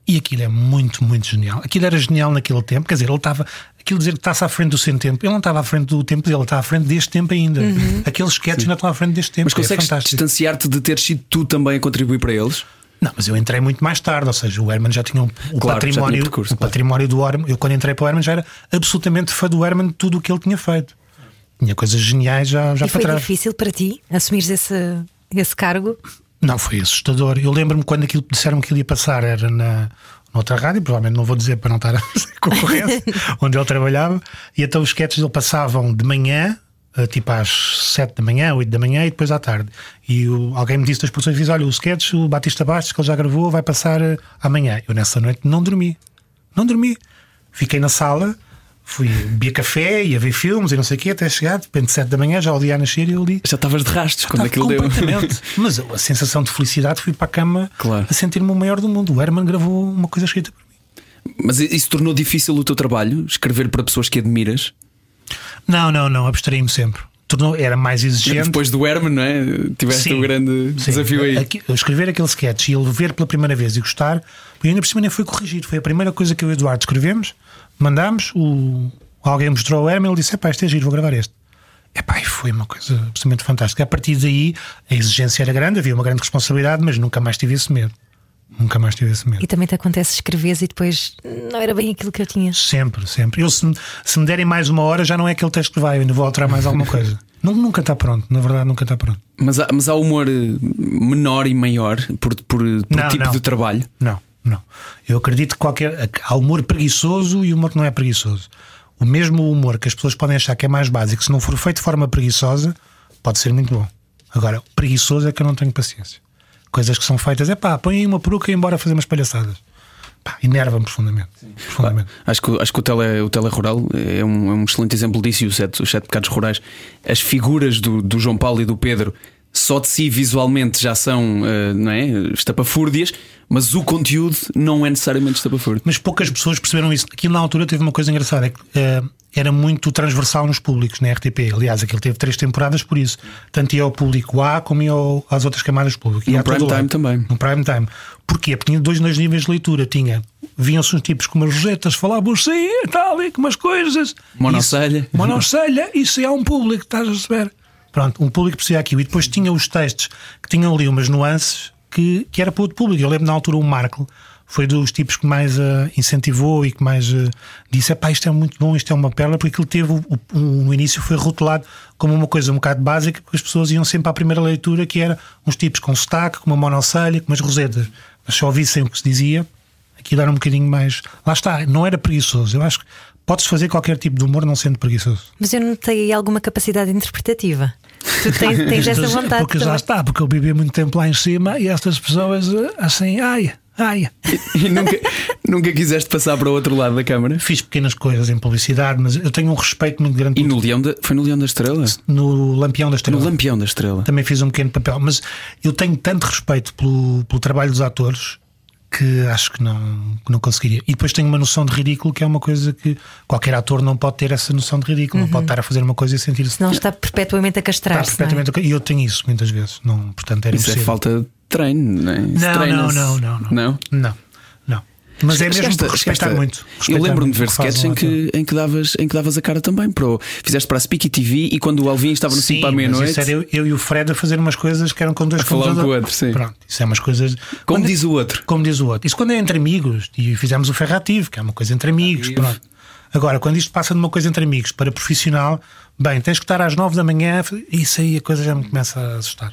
S4: E aquilo é muito, muito genial. Aquilo era genial naquele tempo. Quer dizer, ele estava. Aquilo dizer que está-se à frente do seu tempo. Ele não estava à frente do tempo dele, ele está à frente deste tempo ainda. Aqueles sketches ainda estão à frente deste tempo.
S2: Mas
S4: é
S2: consegues
S4: fantástico.
S2: distanciar-te de ter sido tu também a contribuir para eles?
S4: Não, mas eu entrei muito mais tarde, ou seja, o Herman já tinha um- o
S2: Claro, já tinha
S4: património,
S2: percurso,
S4: o
S2: claro.
S4: património do Herman. Eu quando entrei para o Herman já era absolutamente fã do Herman de tudo o que ele tinha feito. Tinha coisas geniais já, já
S3: E
S4: para
S3: foi
S4: trás.
S3: difícil para ti assumires esse, esse cargo?
S4: Não, foi assustador. Eu lembro-me quando aquilo disseram que ele ia passar era na noutra rádio, provavelmente não vou dizer para não estar a fazer concorrência, onde ele trabalhava, e então os sketches dele passavam de manhã, eh, tipo às 7 da manhã, 8 da manhã e depois à tarde. E o- alguém me disse das produções diz, olha, o sketch, o Batista Bastos, que ele já gravou, vai passar eh, amanhã. Eu nessa noite não dormi. Não dormi. Fiquei na sala, fui beber café, ia ver filmes e não sei o quê, até chegar, de repente 7 da manhã, já o dia a nascer e eu li.
S2: Já estavas de rastos quando aquilo deu.
S4: Mas a sensação de felicidade fui para a cama
S2: Claro.
S4: a sentir-me o maior do mundo. O Herman gravou uma coisa escrita por mim.
S2: Mas isso tornou difícil o teu trabalho? Escrever para pessoas que admiras?
S4: Não, não, não, abstraí-me sempre. Tornou, era mais exigente.
S2: Depois do Herman, não é? Tiveste
S4: Sim.
S2: um grande
S4: Sim.
S2: desafio aí.
S4: Aqui- escrever aquele sketch e ele ver pela primeira vez e gostar, e ainda por cima nem foi corrigido. Foi a primeira coisa que eu e o Eduardo escrevemos, mandámos, o, alguém mostrou ao Herman e ele disse: Epá, este é giro, vou gravar este. Epá, e foi uma coisa absolutamente fantástica. A partir daí, a exigência era grande, havia uma grande responsabilidade, mas nunca mais tive esse medo. Nunca mais tive esse medo.
S3: E também te acontece escreveres e depois não era bem aquilo que eu tinha.
S4: Sempre, sempre. Eu, se, me- se me derem mais uma hora, já não é aquele texto que vai, eu ainda vou alterar mais alguma coisa. Nu- nunca está pronto, na verdade, nunca está pronto.
S2: Mas, há, mas há humor eh, menor e maior por, por, por
S4: Não,
S2: tipo
S4: não.
S2: de trabalho.
S4: Não, não. Eu acredito que qualquer. Há humor preguiçoso e humor que não é preguiçoso. O mesmo humor que as pessoas podem achar que é mais básico, se não for feito de forma preguiçosa, pode ser muito bom. Agora, preguiçoso é que eu não tenho paciência. Coisas que são feitas, é pá, põe aí uma peruca e embora fazer umas palhaçadas. Pá, enerva-me profundamente. profundamente.
S2: Acho que, acho que o, tele, o tele rural é um, é um excelente exemplo disso e os sete, os sete pecados rurais. As figuras do, do João Paulo e do Pedro só de si visualmente já são eh, não é, estapafúrdias, mas o conteúdo não é necessariamente estapafúrdio.
S4: Mas poucas pessoas perceberam isso. Aquilo na altura teve uma coisa engraçada: é que eh, era muito transversal nos públicos, na RTP. Aliás, aquilo teve três temporadas por isso. Tanto ia ao público A como ia ao- às outras camadas. Ia
S2: No prime time
S4: lado.
S2: também.
S4: No prime time. Porquê? Porque tinha dois, dois níveis de leitura. Tinha, vinham-se uns tipos com umas rosetas, falavam assim e tal, e com umas coisas.
S2: Monocelha.
S4: Isso, monocelha, isso é um público, estás a saber? Pronto, um público percebia aquilo. E depois tinha os textos que tinham ali umas nuances que, que era para outro público. Eu lembro na altura o Marco foi dos tipos que mais uh, incentivou e que mais uh, disse: pá, isto é muito bom, isto é uma perla, porque ele teve, o, o, início foi rotulado como uma coisa um bocado básica, porque as pessoas iam sempre à primeira leitura, que era uns tipos com sotaque, com uma monocelha, com umas rosetas. Mas se ouvissem o que se dizia, aquilo era um bocadinho mais. Lá está, não era preguiçoso. Eu acho que podes fazer qualquer tipo de humor não sendo preguiçoso.
S3: Mas eu notei aí alguma capacidade interpretativa. Tu tens, tens essa vontade.
S4: Porque já está, porque eu vivi muito tempo lá em cima e estas pessoas eh, assim, ai, ai.
S2: E, e nunca, nunca quiseste passar para o outro lado da câmara?
S4: Fiz pequenas coisas em publicidade, mas eu tenho um respeito muito grande.
S2: E no Leão da, foi no Leão da Estrela?
S4: No Lampião da Estrela.
S2: No Lampião da Estrela.
S4: Também fiz um pequeno papel, mas eu tenho tanto respeito pelo, pelo trabalho dos atores que acho que não, que não conseguiria. E depois tenho uma noção de ridículo que é uma coisa que qualquer ator não pode ter essa noção de ridículo, uhum. não pode estar a fazer uma coisa e sentir-se.
S3: Não está perpetuamente a castrar-se.
S4: Está perpetuamente
S3: é?
S4: E eu tenho isso muitas vezes. Não, portanto, era
S2: isso
S4: impossível.
S2: é falta de treino, não é?
S4: Não, não, não, não, não.
S2: Não?
S4: Não. Mas é mesmo por respeitar
S2: esquesta,
S4: muito. Respeitar
S2: eu lembro-me de ver sketches em que, em, que davas, em que davas a cara também. Pro, fizeste para a Speaky TV e quando o Alvin estava no 5 para a meia-noite.
S4: Eu, eu e o Fred a fazer umas coisas que eram com dois
S2: falar um com o outro, sim.
S4: Pronto, isso é umas coisas.
S2: Como quando, diz o outro.
S4: Como diz o outro. Isso quando é entre amigos. E fizemos o Ferrativo, que é uma coisa entre amigos. Pronto. Agora, quando isto passa de uma coisa entre amigos para profissional, bem, tens que estar às 9 da manhã, isso aí a coisa já me começa a assustar.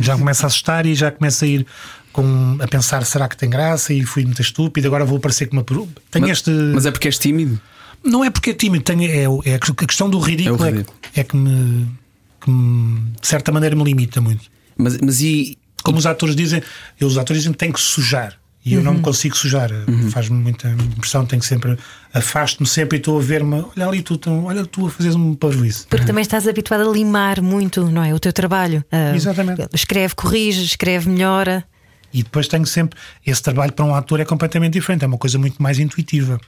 S4: Já começa a assustar e já começa a ir com, a pensar: será que tem graça? E fui muito estúpido, agora vou parecer que uma. Tenho
S2: mas,
S4: este.
S2: Mas é porque és tímido?
S4: Não é porque é tímido, tenho, é, é a questão do ridículo, é, ridículo. é, é que, me, que me, de certa maneira, me limita muito.
S2: Mas, mas e.
S4: Como os atores dizem, os atores dizem que têm que sujar. E eu uhum. não me consigo sujar, uhum. faz-me muita impressão. Tenho que sempre, afasto-me sempre e estou a ver-me. Olha ali, tu, tão, olha tu a fazeres um parvoíce.
S3: Porque também estás habituado a limar muito, não é? O teu trabalho. Uh,
S4: Exatamente.
S3: Escreve, corrige, escreve, melhora.
S4: E depois tenho sempre. Esse trabalho para um ator é completamente diferente, é uma coisa muito mais intuitiva.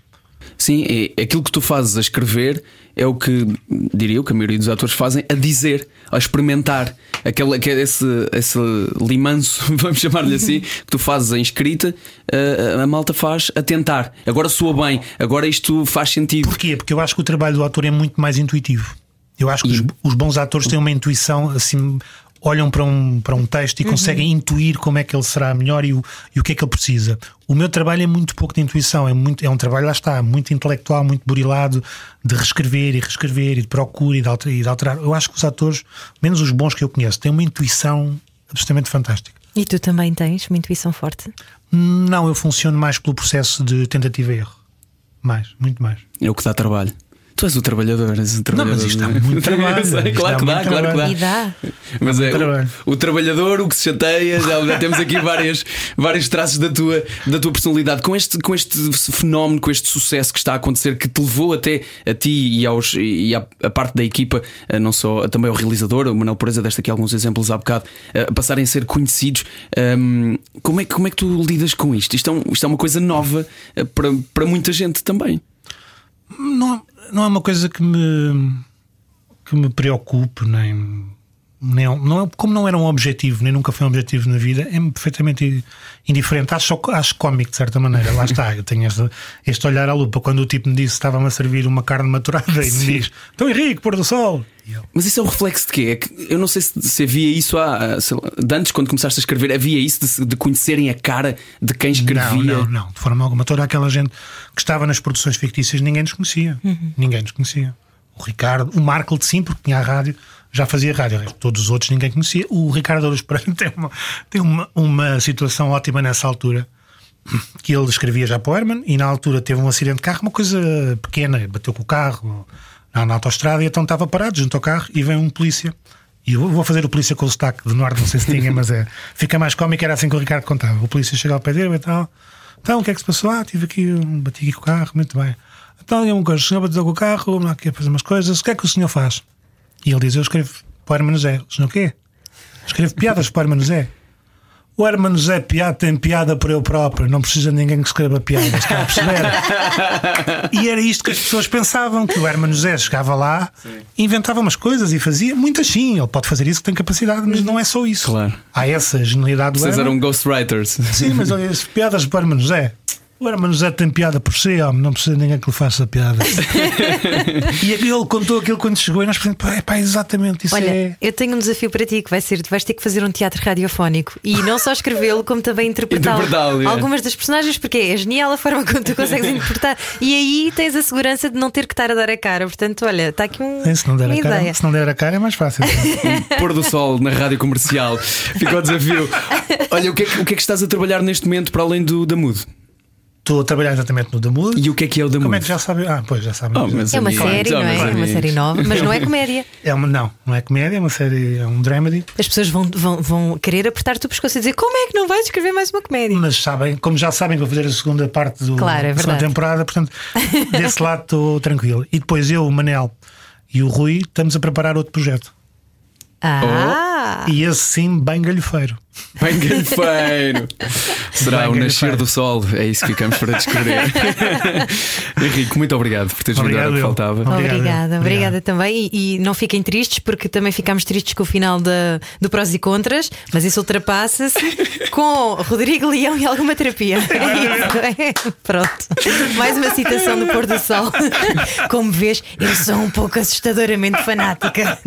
S2: Sim, é, aquilo que tu fazes a escrever é o que, diria eu, que a maioria dos atores fazem a dizer, a experimentar. Aquele, esse, esse limanço, vamos chamar-lhe assim, que tu fazes em escrita, a, a, malta faz a tentar. Agora soa bem, agora isto faz sentido.
S4: Porquê? Porque eu acho que o trabalho do ator é muito mais intuitivo. Eu acho que e... os, os bons atores têm uma intuição assim olham para um, para um texto e uhum. conseguem intuir como é que ele será melhor e o, e o que é que ele precisa. O meu trabalho é muito pouco de intuição, é, muito, é um trabalho, lá está, muito intelectual, muito burilado, de reescrever e reescrever e de procura e de, alterar, e de alterar. Eu acho que os atores, menos os bons que eu conheço, têm uma intuição absolutamente fantástica.
S3: E tu também tens uma intuição forte?
S4: Não, eu funciono mais pelo processo de tentativa e erro. Mais, muito mais.
S2: É o que dá trabalho. Tu és o trabalhador, és o trabalhador.
S4: Não, mas isto dá muito trabalho.
S2: Sei, claro, que dá, claro que dá.
S3: E dá.
S2: Mas é o, o, trabalhador, o que se chateia, já, já temos aqui várias, vários traços da tua, da tua personalidade. Com este, com este fenómeno, com este sucesso que está a acontecer, que te levou até a ti e, aos, e à, a parte da equipa, eh, não só também ao realizador, o Manuel Pureza, deste aqui alguns exemplos há bocado, eh, a passarem a ser conhecidos. Um, como, é, como é que tu lidas com isto? Isto é, um, isto é uma coisa nova eh, para, para muita gente também.
S4: Não, não é uma coisa que me, que me preocupe, nem, nem não, é, como não era um objetivo, nem nunca foi um objetivo na vida, é perfeitamente indiferente. Acho, acho cómico de certa maneira. Lá está, eu tenho este, este olhar à lupa. Quando o tipo me disse que estava-me a servir uma carne maturada e me diz: Tão Henrique, pôr do sol.
S2: Mas isso é um reflexo de quê? É que eu não sei se, se havia isso há, lá, de antes, quando começaste a escrever, havia isso de, de, conhecerem a cara de quem escrevia?
S4: Não, não, não, de forma alguma. Toda aquela gente que estava nas produções fictícias, ninguém nos conhecia. Uhum. Ninguém nos conhecia. O Ricardo, o Marco de sim, porque tinha a rádio, já fazia rádio. Todos os outros ninguém conhecia. O Ricardo Ouros Pereira tem, uma, tem uma, uma situação ótima nessa altura. Que ele escrevia já para o Herman e na altura teve um acidente de carro, uma coisa pequena, bateu com o carro, na, na autostrada e então estava parado junto ao carro e vem um polícia. E eu vou fazer o polícia com o sotaque do norte, não sei se tinha, mas é. Fica mais cómico, era assim que o Ricardo contava. O polícia chega ao pé dele e tal. Então, o que é que se passou? Ah, tive aqui, bati aqui com o carro, muito bem. Então, e uma coisa, o senhor bateu com o carro, vamos aqui a fazer umas coisas, o que é que o senhor faz? E ele diz: Eu escrevo para o Hermano Zé. O senhor o quê? Escrevo piadas para o Hermano Zé. O Hermano Zé Piada tem piada para eu próprio, não precisa de ninguém que escreva piadas, está a perceber? e era isto que as pessoas pensavam: que o Hermano Zé chegava lá, sim. inventava umas coisas e fazia, muitas sim, ele pode fazer isso que tem capacidade, mas não é só isso.
S2: Claro.
S4: Há essa genialidade do
S2: Vocês eram ghostwriters.
S4: Sim, mas olha, piadas para o Hermano Zé. O Hermano José tem piada por si, homem, não precisa de ninguém que lhe faça piada. e ele contou aquilo quando chegou e nós pensamos, pá, é pá, exatamente, isso
S3: Olha,
S4: é.
S3: eu tenho um desafio para ti que vai ser: tu vais ter que fazer um teatro radiofónico e não só escrevê-lo, como também interpretá-lo.
S2: Interpretá-lo, é.
S3: Algumas das personagens, porque é genial a forma como tu consegues interpretar. E aí tens a segurança de não ter que estar a dar a cara. Portanto, olha, está aqui um,
S4: É, Se não, der
S3: uma
S4: a cara,
S3: ideia.
S4: se não der a cara é mais fácil.
S2: Pôr do sol na rádio comercial. Fica o desafio. Olha, o que, é que, o que é que estás a trabalhar neste momento para além do da Mood?
S4: Estou a trabalhar exatamente no The Mood.
S2: E o que é que é o
S4: Como
S2: Mood?
S4: é que já sabem? Ah, pois já sabem.
S2: Oh,
S3: É uma
S2: amigos,
S3: série,
S2: oh,
S3: não é? É uma série nova, mas não é comédia.
S4: É uma, não, não é comédia, é uma série, é um dramedy.
S3: As pessoas vão, vão, vão querer apertar-te o pescoço e dizer como é que não vais escrever mais uma comédia?
S4: Mas sabem, como já sabem que vou fazer a segunda parte do,
S3: Claro, é
S4: da segunda temporada, portanto, desse lado estou tranquilo. E depois eu, o Manel e o Rui estamos a preparar outro projeto.
S3: Ah!
S4: E esse sim, bem galhofeiro.
S2: Bem galhofeiro. Será
S4: Bem
S2: o nascer do sol. É isso que ficamos para descrever. Henrique, muito obrigado por teres vindo
S4: Obrigado
S2: ao que faltava.
S3: Obrigada,
S4: Obrigado.
S3: obrigada também. E, e não fiquem tristes, porque também ficámos tristes com o final da, do prós e contras, mas isso ultrapassa-se com Rodrigo Leão e alguma terapia. É isso, é. Pronto. Mais uma citação do pôr do sol. Como vês, eu sou um pouco assustadoramente fanática.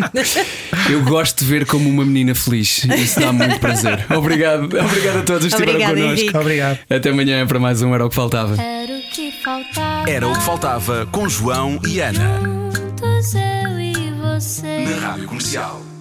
S2: Eu gosto de ver como uma menina feliz. Isso dá muito prazer. Obrigado, obrigado a todos que estiveram
S3: Obrigada,
S2: connosco.
S3: Henrique.
S4: Obrigado.
S2: Até amanhã para mais um Era o que Faltava.
S1: Era o que faltava.
S5: Era o que faltava com João e Ana.
S1: Juntos eu e você.
S5: Na Rádio Comercial.